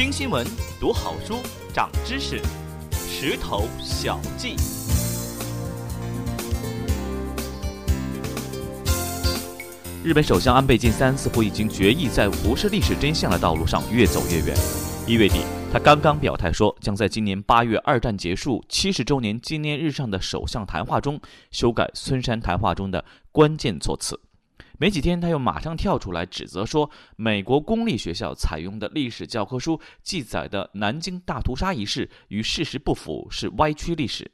听新闻，读好书，长知识。石头小记。日本首相安倍晋三似乎已经决意在无视历史真相的道路上越走越远。一月底，他刚刚表态说，将在今年八月二战结束七十周年纪念日上的首相谈话中修改孙山谈话中的关键措辞。没几天，他又马上跳出来指责说，美国公立学校采用的历史教科书记载的南京大屠杀一事与事实不符，是歪曲历史。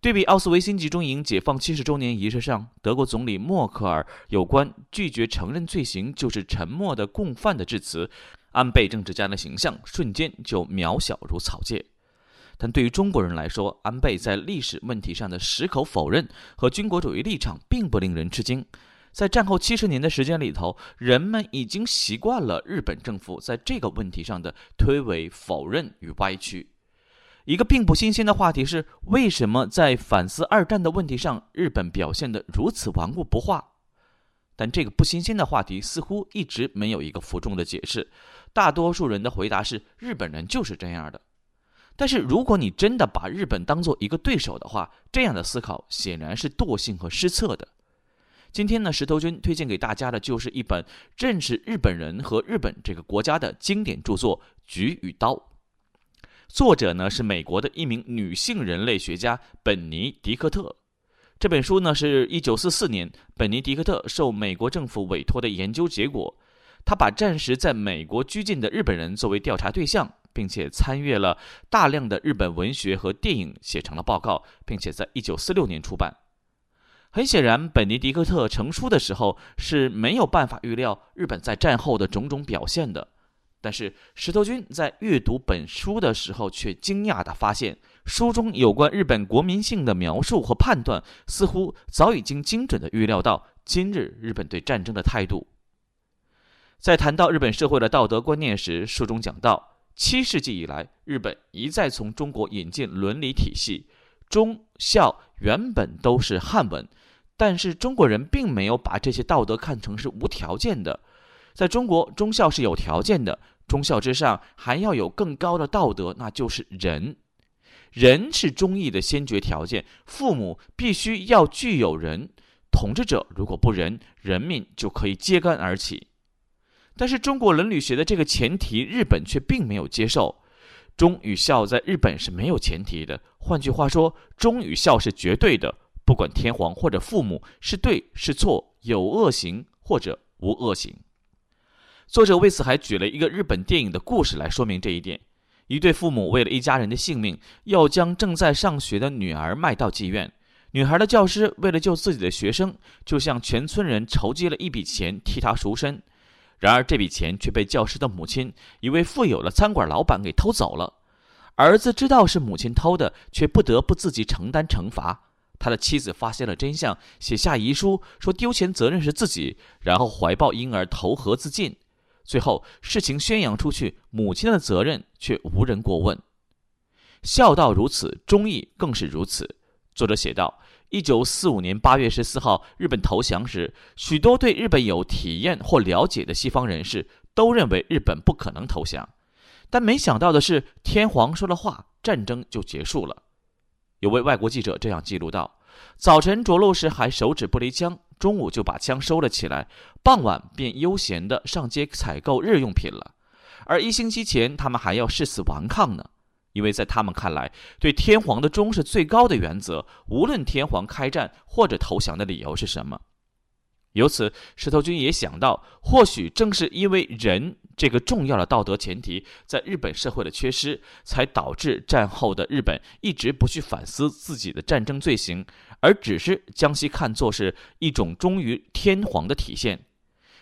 对比奥斯维辛集中营解放七十周年仪式上，德国总理默克尔有关拒绝承认罪行就是沉默的共犯的致辞，安倍政治家的形象瞬间就渺小如草芥。但对于中国人来说，安倍在历史问题上的矢口否认和军国主义立场并不令人吃惊。在战后七十年的时间里头，人们已经习惯了日本政府在这个问题上的推诿、否认与歪曲。一个并不新鲜的话题是：为什么在反思二战的问题上，日本表现得如此顽固不化？但这个不新鲜的话题似乎一直没有一个服众的解释。大多数人的回答是：日本人就是这样的。但是，如果你真的把日本当做一个对手的话，这样的思考显然是惰性和失策的。今天呢，石头君推荐给大家的就是一本认识日本人和日本这个国家的经典著作《菊与刀》。作者呢是美国的一名女性人类学家本尼迪克特。这本书呢是一九四四年本尼迪克特受美国政府委托的研究结果。他把战时在美国拘禁的日本人作为调查对象，并且参阅了大量的日本文学和电影，写成了报告，并且在一九四六年出版。很显然，本尼迪克特成书的时候是没有办法预料日本在战后的种种表现的。但是，石头君在阅读本书的时候，却惊讶地发现，书中有关日本国民性的描述和判断，似乎早已经精准地预料到今日日本对战争的态度。在谈到日本社会的道德观念时，书中讲到，七世纪以来，日本一再从中国引进伦理体系，忠孝原本都是汉文。但是中国人并没有把这些道德看成是无条件的，在中国，忠孝是有条件的，忠孝之上还要有更高的道德，那就是仁。仁是忠义的先决条件，父母必须要具有仁，统治者如果不仁，人民就可以揭竿而起。但是中国伦理学的这个前提，日本却并没有接受，忠与孝在日本是没有前提的。换句话说，忠与孝是绝对的。不管天皇或者父母是对是错，有恶行或者无恶行。作者为此还举了一个日本电影的故事来说明这一点：一对父母为了一家人的性命，要将正在上学的女儿卖到妓院。女孩的教师为了救自己的学生，就向全村人筹集了一笔钱替他赎身。然而这笔钱却被教师的母亲一位富有的餐馆老板给偷走了。儿子知道是母亲偷的，却不得不自己承担惩罚。他的妻子发现了真相，写下遗书说丢钱责任是自己，然后怀抱婴儿投河自尽。最后事情宣扬出去，母亲的责任却无人过问。孝道如此，忠义更是如此。作者写道：一九四五年八月十四号，日本投降时，许多对日本有体验或了解的西方人士都认为日本不可能投降，但没想到的是，天皇说了话，战争就结束了。有位外国记者这样记录道：“早晨着陆时还手指不离枪，中午就把枪收了起来，傍晚便悠闲地上街采购日用品了。而一星期前，他们还要誓死顽抗呢，因为在他们看来，对天皇的忠是最高的原则，无论天皇开战或者投降的理由是什么。”由此，石头君也想到，或许正是因为人。这个重要的道德前提在日本社会的缺失，才导致战后的日本一直不去反思自己的战争罪行，而只是将其看作是一种忠于天皇的体现。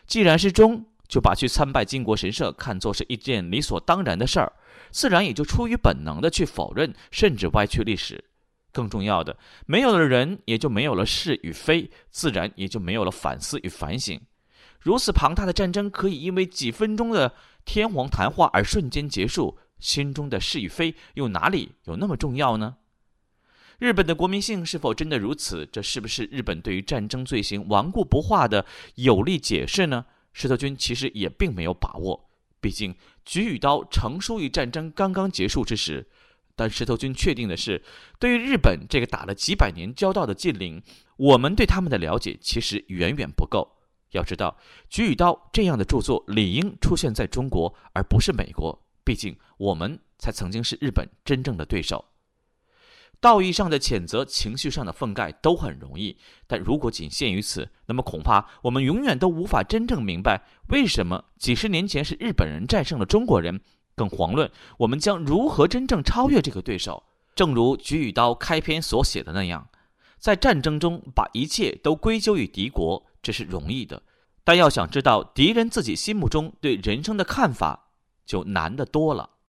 既然是忠，就把去参拜靖国神社看作是一件理所当然的事儿，自然也就出于本能的去否认，甚至歪曲历史。更重要的，没有了人，也就没有了是与非，自然也就没有了反思与反省。如此庞大的战争可以因为几分钟的天皇谈话而瞬间结束，心中的是与非又哪里有那么重要呢？日本的国民性是否真的如此？这是不是日本对于战争罪行顽固不化的有力解释呢？石头君其实也并没有把握。毕竟举与刀成书于战争刚刚结束之时。但石头君确定的是，对于日本这个打了几百年交道的近邻，我们对他们的了解其实远远不够。要知道，《举与刀》这样的著作理应出现在中国，而不是美国。毕竟，我们才曾经是日本真正的对手。道义上的谴责，情绪上的愤慨都很容易，但如果仅限于此，那么恐怕我们永远都无法真正明白，为什么几十年前是日本人战胜了中国人。更遑论我们将如何真正超越这个对手。正如《举与刀》开篇所写的那样，在战争中把一切都归咎于敌国，这是容易的；但要想知道敌人自己心目中对人生的看法，就难得多了。